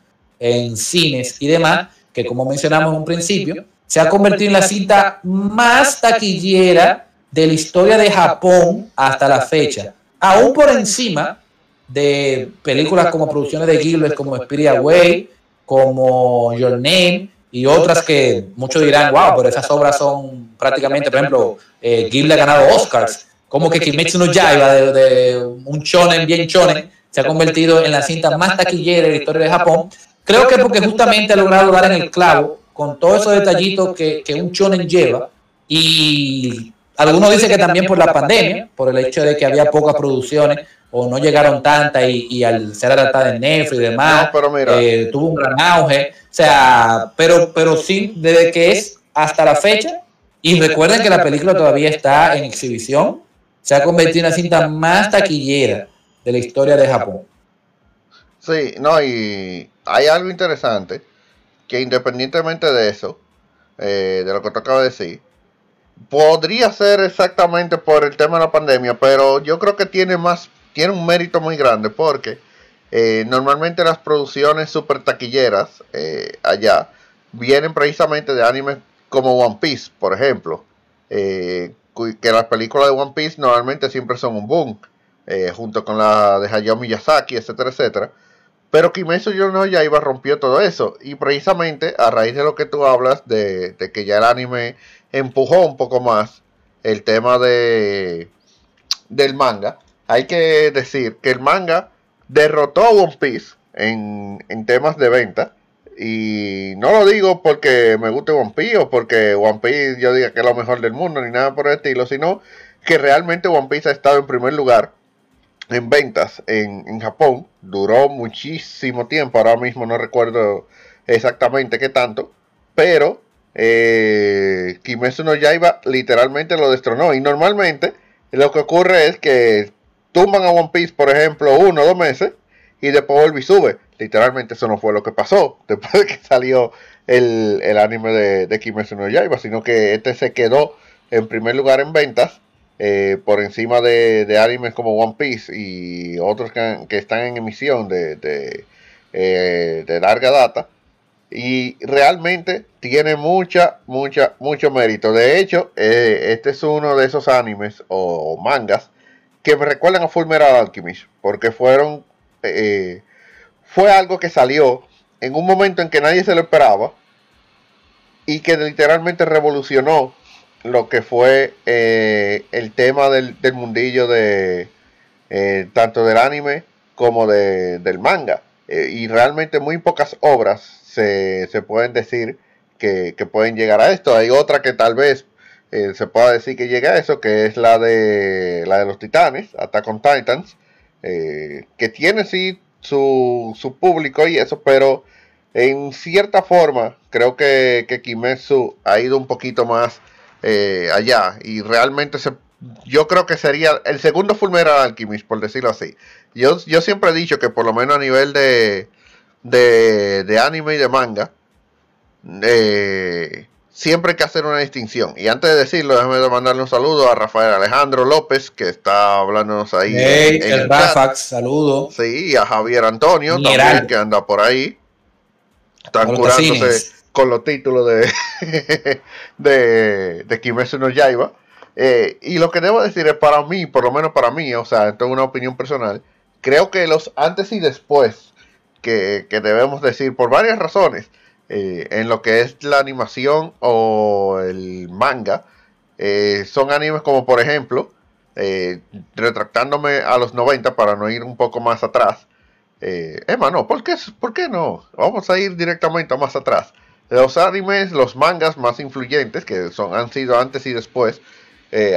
[SPEAKER 2] en cines y demás, que como mencionamos en un principio, se ha convertido en la cinta más taquillera de la historia de Japón hasta la fecha, aún por encima de películas como producciones de Ghibli como Spirit Away, como Your Name y otras que muchos dirán, wow, pero esas obras son prácticamente, por ejemplo, eh, Ghibli ha ganado Oscars como que Kimetsu no Yaiba, de, de un shonen bien shonen, se ha convertido en la cinta más taquillera de la historia de Japón. Creo que porque justamente ha logrado dar en el clavo con todos esos detallitos que, que un shonen lleva. y algunos dicen que también por la pandemia, por el hecho de que había pocas producciones o no llegaron tantas y, al ser adaptada en Netflix y demás, eh, tuvo un gran auge. O sea, pero, pero sí, desde que es hasta la fecha, y recuerden que la película todavía está en exhibición, se ha convertido en la cinta más taquillera de la historia de Japón.
[SPEAKER 1] Sí, no, y hay algo interesante, que independientemente de eso, eh, de lo que te acabo de decir, podría ser exactamente por el tema de la pandemia, pero yo creo que tiene más, tiene un mérito muy grande, porque eh, normalmente las producciones super taquilleras eh, allá vienen precisamente de animes como One Piece, por ejemplo, que las películas de One Piece normalmente siempre son un boom, eh, junto con la de Hayao Miyazaki, etcétera, etcétera. Pero Kimetsu no Yaiba rompió todo eso. Y precisamente a raíz de lo que tú hablas, de, que ya el anime empujó un poco más el tema de del manga, hay que decir que el manga derrotó a One Piece en, en temas de venta y no lo digo porque me guste One Piece o porque One Piece yo diga que es lo mejor del mundo ni nada por el estilo, sino que realmente One Piece ha estado en primer lugar en ventas en, Japón. Duró muchísimo tiempo, ahora mismo no recuerdo exactamente qué tanto, pero eh, Kimetsu no Yaiba literalmente lo destronó. Y normalmente lo que ocurre es que tumban a One Piece, por ejemplo, uno o dos meses y después vuelve y sube. Literalmente eso no fue lo que pasó después de que salió el, anime de, de Kimetsu no Yaiba, sino que este se quedó en primer lugar en ventas eh, por encima de, animes como One Piece y otros que, están en emisión de, de, eh, de larga data. Y realmente tiene mucha, mucha, mucho mérito. De hecho, eh, este es uno de esos animes o mangas que me recuerdan a Fullmetal Alchemist. Porque fueron. Eh, fue algo que salió en un momento en que nadie se lo esperaba. Y que literalmente revolucionó lo que fue eh, el tema del, mundillo de tanto del anime como de, del manga. y realmente muy pocas obras se, pueden decir que, pueden llegar a esto. Hay otra que tal vez eh, se pueda decir que llega a eso, que es la de la de los Titanes, Attack on Titans, eh, que tiene sí su, su, público y eso, pero en cierta forma creo que, que Kimetsu ha ido un poquito más eh, allá y realmente se, yo creo que sería el segundo Fullmetal Alchemist, por decirlo así. Yo, yo siempre he dicho que por lo menos a nivel de, de, anime y de manga, eh, siempre hay que hacer una distinción. Y antes de decirlo, déjame mandarle un saludo a Rafael Alejandro López, que está hablándonos ahí.
[SPEAKER 2] en, el, Rafax, saludo.
[SPEAKER 1] Sí, y a Javier Antonio también, que anda por ahí. Están curándose con los títulos de, de, de Kimetsu no Yaiba. Eh, y lo que debo decir es para mí, por lo menos para mí, o sea, esto es una opinión personal, creo que los antes y después que, debemos decir por varias razones. Eh, en lo que es la animación o el manga, eh, son animes como por ejemplo, eh, retractándome a los 90 para no ir un poco más atrás. Emma, no, ¿por qué, ¿por qué no? Vamos a ir directamente más atrás. Los animes, los mangas más influyentes, que son, han sido antes y después,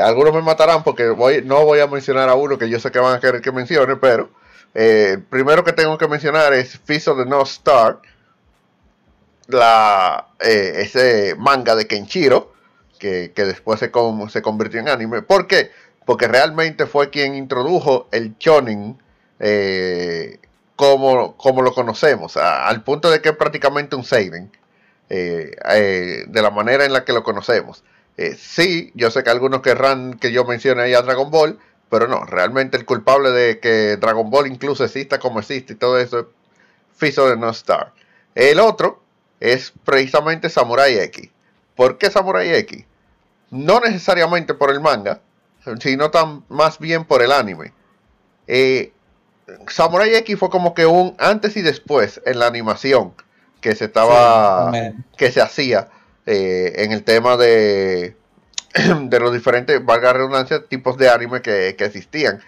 [SPEAKER 1] algunos me matarán porque no voy a mencionar a uno que yo sé que van a querer que mencione, pero eh, primero que tengo que mencionar es Fist of the North Star, la, eh, ese manga de Kenshiro, que, después se, se, convirtió en anime. ¿Por qué? Porque realmente fue quien introdujo el shonen eh, como, como, lo conocemos, al punto de que es prácticamente un seinen, de la manera en la que lo conocemos. sí, yo sé que algunos querrán que yo mencione ahí a Dragon Ball, pero no, realmente el culpable de que Dragon Ball incluso exista como existe y todo eso es Fiso de No Star. El otro es precisamente Samurai X. ¿Por qué Samurai X? No necesariamente por el manga, sino tan, más bien por el anime. Eh, Samurai X fue como que un antes y después en la animación que se estaba que se hacía eh, en el tema de de los diferentes, valga la redundancia, tipos de anime que, existían.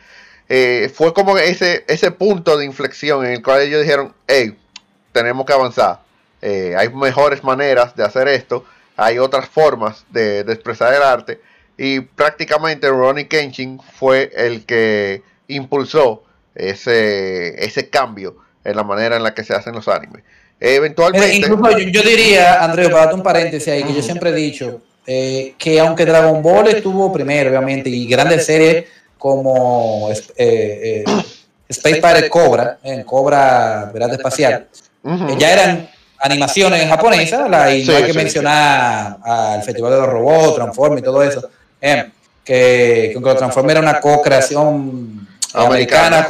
[SPEAKER 1] Eh, fue como ese, ese punto de inflexión en el cual ellos dijeron, hey, tenemos que avanzar. Eh, hay mejores maneras de hacer esto, hay otras formas de, expresar el arte. Y prácticamente Ronnie Kenshin fue el que impulsó ese, ese cambio en la manera en la que se hacen los animes. eventualmente.
[SPEAKER 2] yo, diría, Andrés, para darte un paréntesis ahí, que yo siempre he dicho eh, que aunque Dragon Ball estuvo primero, obviamente, y grandes series como eh, eh, Space Pirate Cobra, en Cobra Verás Espacial, ya eran animaciones japonesas, la, y no hay que mencionar al Festival de los Robots, Transform y todo eso, que, que aunque Transform era una co-creación americana,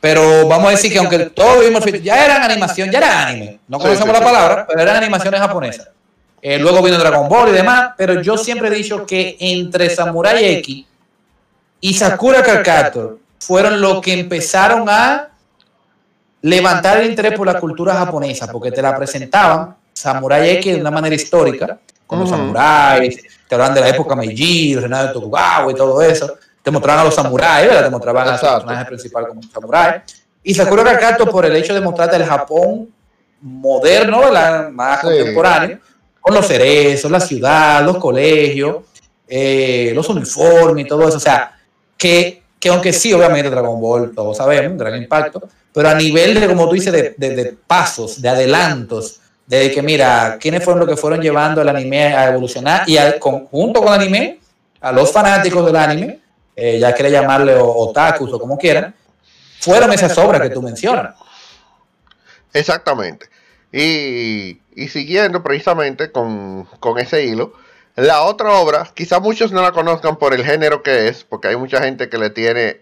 [SPEAKER 2] pero vamos a decir que aunque todo vimos ya eran animación, ya era anime, no conocemos la palabra, pero eran animaciones japonesas. Eh, luego vino Dragon Ball y demás, pero yo siempre he dicho que entre Samurai X y Sakura Carcator fueron los que empezaron a levantar el interés por la cultura japonesa, porque te la presentaban Samurai X de una manera histórica, con los samuráis, te hablan de la época Meiji, Renato de Tokugawa y todo eso, te mostraban a los samuráis, te mostraban a los personajes principal como samurái, y Sakura Carcator por el hecho de mostrarte el Japón moderno, más contemporáneo, con los cerezos, la ciudad, los colegios, eh, los uniformes y todo eso. O sea, que, que aunque sí, obviamente Dragon Ball, todos sabemos, un gran impacto, pero a nivel de, como tú dices, de, de, pasos, de adelantos, de que mira, quiénes fueron los que fueron llevando el anime a evolucionar y al conjunto con el anime, a los fanáticos del anime, eh, ya quiere llamarle otakus o como quieran, fueron esas obras que tú mencionas.
[SPEAKER 1] Exactamente. Y, siguiendo precisamente con, ese hilo, la otra obra, quizá muchos no la conozcan por el género que es, porque hay mucha gente que le tiene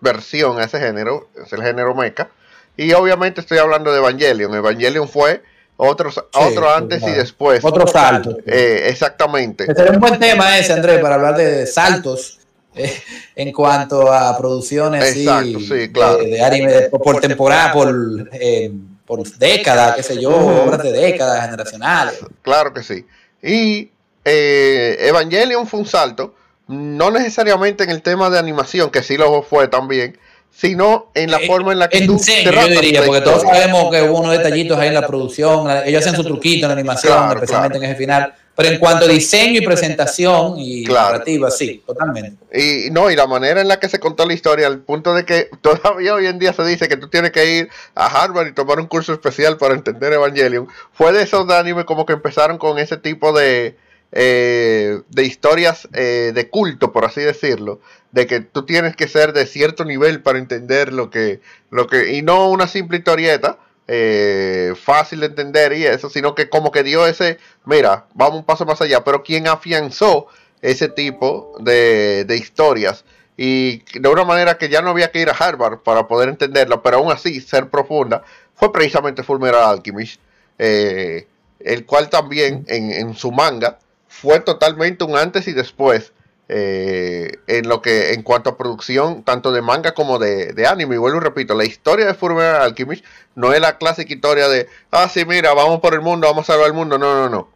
[SPEAKER 1] versión a ese género, es el género mecha. Y obviamente estoy hablando de Evangelion. Evangelion fue otro, otro antes y después.
[SPEAKER 2] Otro salto.
[SPEAKER 1] Eh, exactamente.
[SPEAKER 2] Sería un buen tema ese, Andrés, para hablar de saltos eh, en cuanto a producciones
[SPEAKER 1] Exacto, sí, claro.
[SPEAKER 2] de, anime por temporada, por, eh, por décadas, qué sé yo, obras de décadas generacionales.
[SPEAKER 1] Claro que sí. Y Evangelion fue un salto, no necesariamente en el tema de animación, que sí lo fue también, sino en la forma en la que
[SPEAKER 2] tú te yo diría, porque todos sabemos que hubo unos detallitos ahí en la producción, ellos hacen su truquito en la animación, especialmente en ese final, pero en cuanto a diseño y presentación y narrativa, sí, totalmente.
[SPEAKER 1] Y no, y la manera en la que se contó la historia, al punto de que todavía hoy en día se dice que tú tienes que ir a Harvard y tomar un curso especial para entender Evangelion, fue de esos animes como que empezaron con ese tipo de eh, de historias eh, de culto, por así decirlo, de que tú tienes que ser de cierto nivel para entender lo que, lo que, y no una simple historieta, eh, fácil de entender y eso, sino que como que dio ese, mira, vamos un paso más allá, pero quien afianzó ese tipo de, de historias y de una manera que ya no había que ir a Harvard para poder entenderlo, pero aún así ser profunda, fue precisamente Fullmetal Alchemist, el cual también en, en su manga fue totalmente un antes y después eh, en lo que en cuanto a producción tanto de manga como de, anime. Y vuelvo y repito la historia de Fullmetal Alchemist no es la clásica historia de ah sí mira vamos por el mundo vamos a salvar el mundo no no no.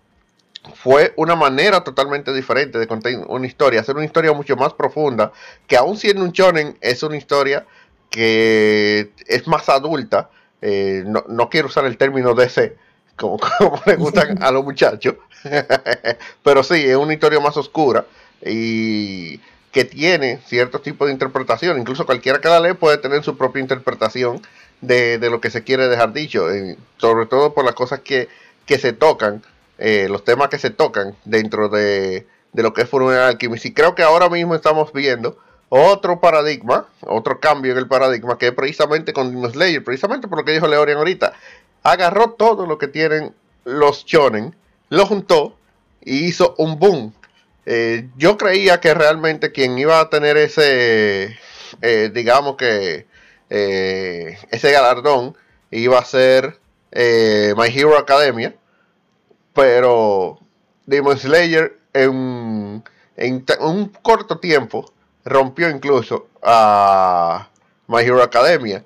[SPEAKER 1] Fue una manera totalmente diferente de contar una historia hacer una historia mucho más profunda que aún siendo un shonen es una historia que es más adulta. Eh, no, no quiero usar el término de ese como, le gustan a los muchachos. Pero sí, es una historia más oscura y que tiene cierto tipo de interpretación. Incluso cualquiera que la lee puede tener su propia interpretación de, lo que se quiere dejar dicho, eh, sobre todo por las cosas que, se tocan, eh, los temas que se tocan dentro de, lo que es Fullmetal Alchemist. Y creo que ahora mismo estamos viendo otro paradigma, otro cambio en el paradigma, que es precisamente con Demon Slayer, precisamente por lo que dijo Leorian ahorita agarró todo lo que tienen los shonen, lo juntó y hizo un boom. Eh, yo creía que realmente quien iba a tener ese, eh, digamos que, eh, ese galardón iba a ser My Hero Academia, pero Demon Slayer en, en un corto tiempo rompió incluso a My Hero Academia.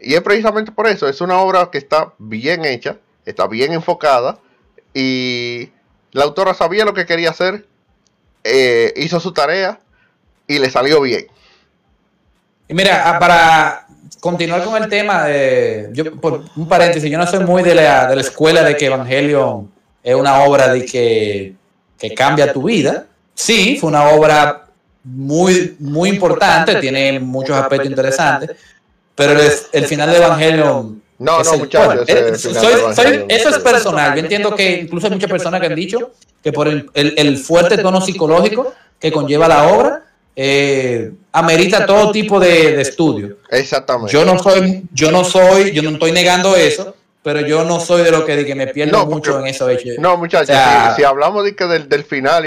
[SPEAKER 1] Y es precisamente por eso, es una obra que está bien hecha, está bien enfocada y la autora sabía lo que quería hacer, eh, hizo su tarea y le salió bien.
[SPEAKER 2] Y mira, ah, para continuar con el tema, de, yo, por un paréntesis, yo no soy muy de la, de la escuela de que Evangelion es una obra de que, que cambia tu vida. Sí, fue una obra muy, muy importante, tiene muchos aspectos interesantes, pero el, final de Evangelion.
[SPEAKER 1] No, no, muchachos.
[SPEAKER 2] eso es personal. Yo entiendo que incluso hay muchas personas que han dicho que por el, fuerte tono psicológico que conlleva la obra, eh, amerita todo tipo de, estudio.
[SPEAKER 1] Exactamente.
[SPEAKER 2] Yo no soy, yo no soy, yo no estoy negando eso, pero yo no soy de lo que, de que me pierdo mucho en eso.
[SPEAKER 1] No, muchachos, si, hablamos de que del, final,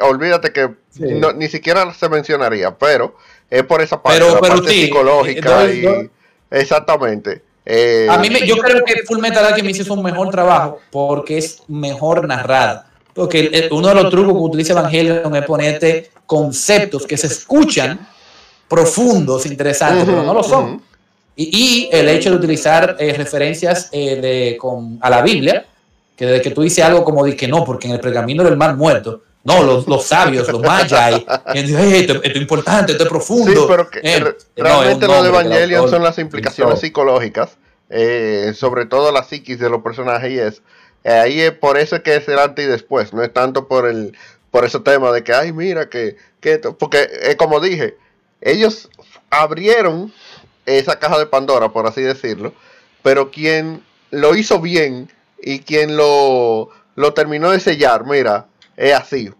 [SPEAKER 1] olvídate que ni siquiera se mencionaría, pero es por esa parte,
[SPEAKER 2] pero,
[SPEAKER 1] la parte psicológica y exactamente.
[SPEAKER 2] Eh, a mí me, yo creo que Full Metal Alchemist hizo un mejor trabajo porque es mejor narrada. Porque uno de los trucos que utiliza Evangelion es ponerte conceptos que se escuchan profundos, interesantes, pero no lo son. y, el hecho de utilizar eh, referencias eh, de, con, a la Biblia, que desde que tú dices algo como de que no, porque en el pergamino del mar muerto, no, los, los sabios, los mayas, esto, es importante, esto es profundo.
[SPEAKER 1] Sí, pero que, eh, realmente lo de Evangelion son las implicaciones psicológicas, eh, sobre todo la psiquis de los personajes y es. Eh, ahí es por eso que es el antes y después, no es tanto por el por ese tema de que, ay, mira, que, que porque como dije, ellos abrieron esa caja de Pandora, por así decirlo, pero quien lo hizo bien y quien lo, lo terminó de sellar, mira, es así.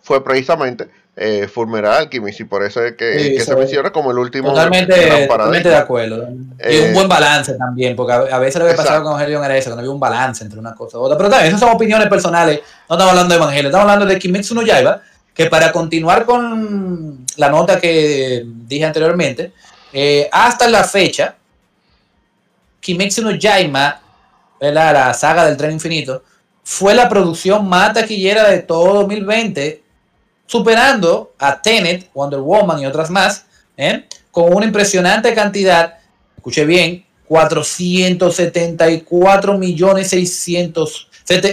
[SPEAKER 1] Fue precisamente eh, Alchemist y por eso es que, se menciona como el último.
[SPEAKER 2] Totalmente, de acuerdo. y un eh, buen balance también, porque a, veces lo que pasaba con Evangelion era eso, que no había un balance entre una cosa y otra. Pero también, esas son opiniones personales. No estamos hablando de Evangelio, estamos hablando de Kimetsu no Yaiba, que para continuar con la nota que dije anteriormente, eh, hasta la fecha, Kimetsu no Yaiba la saga del tren infinito, fue la producción más taquillera de todo 2020, superando a Tenet, Wonder Woman y otras más, ¿eh? con una impresionante cantidad, escuche bien, 474 millones 600,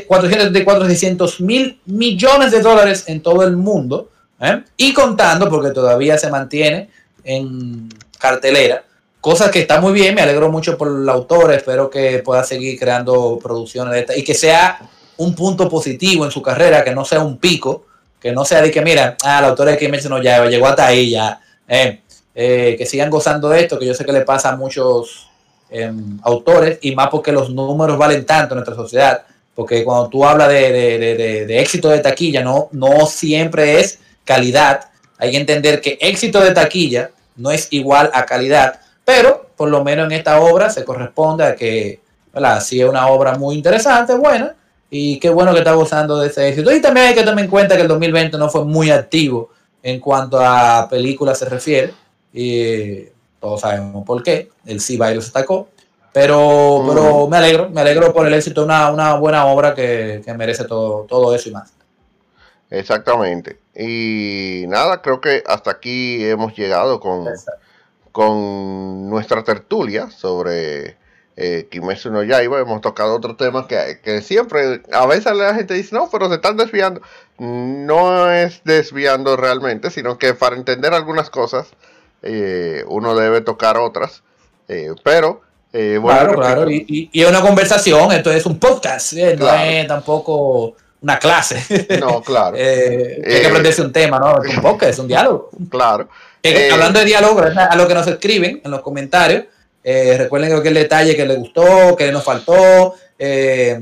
[SPEAKER 2] 474 600 mil millones de dólares en todo el mundo, ¿eh? y contando, porque todavía se mantiene en cartelera, Cosa que está muy bien, me alegro mucho por el autor, espero que pueda seguir creando producciones de esta y que sea un punto positivo en su carrera, que no sea un pico, que no sea de que, mira, ah, el autor de que mencionó ya llegó hasta ahí, ya, eh, eh, que sigan gozando de esto, que yo sé que le pasa a muchos em, autores y más porque los números valen tanto en nuestra sociedad, porque cuando tú hablas de, de éxito de taquilla, no, no siempre es calidad, hay que entender que éxito de taquilla no es igual a calidad pero por lo menos en esta obra se corresponde a que, ¿verdad? Sí es una obra muy interesante, buena, y qué bueno que está gozando de ese éxito. Y también hay que tener en cuenta que el 2020 no fue muy activo en cuanto a películas se refiere, y todos sabemos por qué, el C-Virus atacó, pero, pero me alegro, me alegro por el éxito de una, buena obra que, merece todo, todo eso y más.
[SPEAKER 1] Exactamente. Y nada, creo que hasta aquí hemos llegado con, con nuestra tertulia sobre eh, Kimetsu no Yaiba. Hemos tocado otros temas que, siempre, a veces la gente dice, no, pero se están desviando. No es desviando realmente, sino que para entender algunas cosas eh, uno debe tocar otras. Eh, pero...
[SPEAKER 2] Eh, claro, claro, y, es una conversación, esto es un podcast, no es tampoco una clase.
[SPEAKER 1] No, claro.
[SPEAKER 2] hay que aprenderse un tema, ¿no? Es un podcast, es un diálogo.
[SPEAKER 1] Claro.
[SPEAKER 2] Eh, hablando de diálogo, a lo que nos escriben en los comentarios, eh, recuerden que el detalle que les gustó, que nos faltó, eh,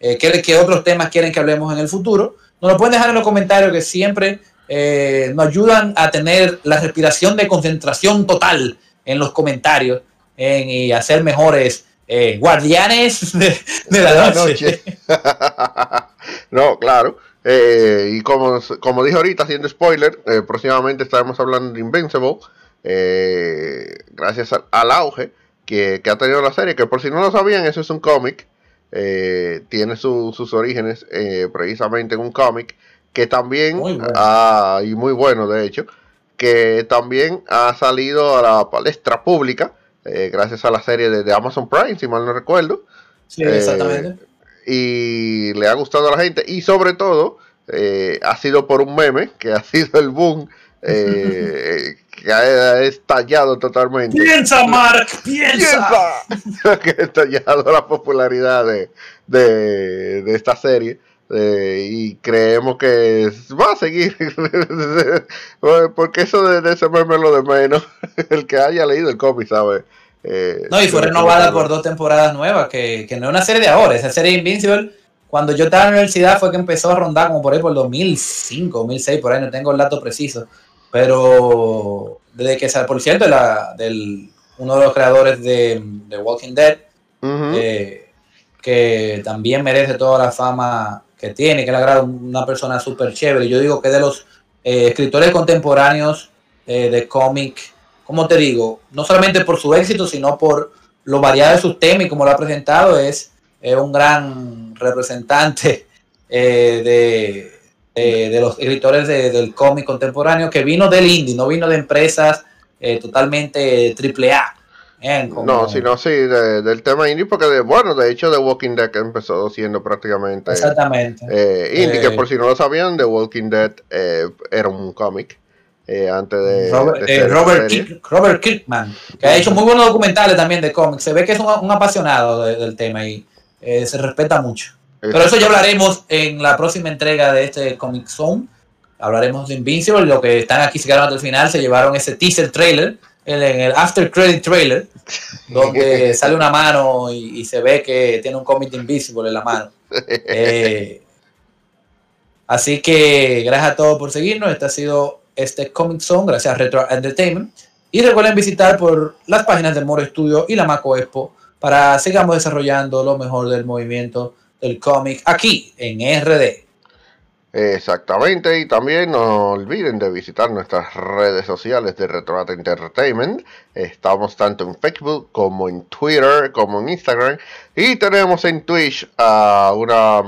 [SPEAKER 2] qué, otros temas quieren que hablemos en el futuro. Nos lo pueden dejar en los comentarios que siempre nos ayudan a tener la respiración de concentración total en los comentarios y hacer mejores guardianes de, la noche.
[SPEAKER 1] no, claro. Eh, y como, como dije ahorita, haciendo spoiler, eh, próximamente estaremos hablando de Invincible, eh, gracias al, auge que, ha tenido la serie, que por si no lo sabían, eso es un cómic, tiene sus orígenes precisamente en un cómic que también, y muy bueno de hecho, que también ha salido a la palestra pública, gracias a la serie de, de, Amazon Prime, si mal no recuerdo.
[SPEAKER 2] Sí, exactamente
[SPEAKER 1] y le ha gustado a la gente y sobre todo eh, ha sido por un meme que ha sido el boom eh, que ha estallado totalmente.
[SPEAKER 2] Piensa, Mark, piensa.
[SPEAKER 1] que ha estallado la popularidad de, de, esta serie. Eh, y creemos que va a seguir porque eso de, ese meme lo de menos el que haya leído el cómic sabe
[SPEAKER 2] eh, no, y fue renovada por dos temporadas nuevas, que, no es una serie de ahora, esa serie Invincible, cuando yo estaba en la universidad fue que empezó a rondar como por ahí por 2005, 2006, por ahí no tengo el dato preciso, pero desde que, por cierto, la, del, uno de los creadores de, de Walking Dead, eh, que también merece toda la fama que tiene, que le agrada una persona súper chévere, yo digo que de los eh, escritores contemporáneos de cómic como te digo, no solamente por su éxito, sino por lo variado de sus temas y como lo ha presentado, es, un gran representante eh, de, los escritores del cómic contemporáneo que vino del indie, no vino de empresas eh, totalmente triple A.
[SPEAKER 1] ¿eh? No, sino sí, del tema indie, porque de, bueno, de hecho The Walking Dead empezó siendo prácticamente
[SPEAKER 2] Exactamente.
[SPEAKER 1] indie, que por si no lo sabían, The Walking Dead era un cómic eh, antes de
[SPEAKER 2] Robert, eh, Robert, Kirkman, que ha hecho muy buenos documentales también de cómics. Se ve que es un, apasionado del tema y eh, se respeta mucho. Pero eso ya hablaremos en la próxima entrega de este Comic Zone. Hablaremos de Invincible. Lo que están aquí se quedaron hasta el final, se llevaron ese teaser trailer, en el after credit trailer, donde sale una mano y, se ve que tiene un cómic de Invincible en la mano. así que gracias a todos por seguirnos. Este ha sido este Comic Zone gracias a Retro Entertainment. Y recuerden visitar por las páginas de Moro Studio y la Maco Expo para sigamos desarrollando lo mejor del movimiento del cómic aquí en RD.
[SPEAKER 1] Exactamente, y también no olviden de visitar nuestras redes sociales de Retroat Entertainment. Estamos tanto en Facebook como en Twitter, como en Instagram. Y tenemos en Twitch a una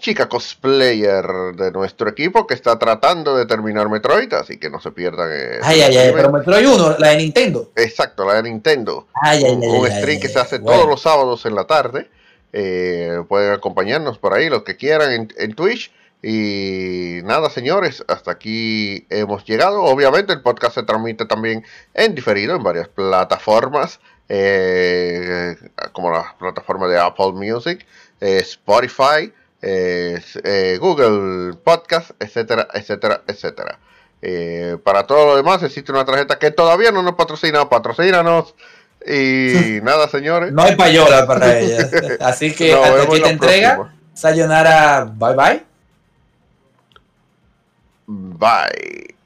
[SPEAKER 1] chica cosplayer de nuestro equipo que está tratando de terminar Metroid, así que no se pierdan.
[SPEAKER 2] ay, ay, ay, pero Metroid 1, la de Nintendo.
[SPEAKER 1] Exacto, la de Nintendo.
[SPEAKER 2] Ay, ay,
[SPEAKER 1] un, un stream que se hace todos los sábados en la tarde. Eh, pueden acompañarnos por ahí, los que quieran, en, Twitch. Y nada, señores, hasta aquí hemos llegado. Obviamente el podcast se transmite también en diferido en varias plataformas, eh, como la plataforma de Apple Music, eh, Spotify, Google Podcast, etcétera, etcétera, etcétera. para todo lo demás existe una tarjeta que todavía no nos patrocina, patrocínanos. Y nada, señores.
[SPEAKER 2] No hay payola para ella. Así que hasta aquí te entrega. Sayonara, bye bye.
[SPEAKER 1] Bye.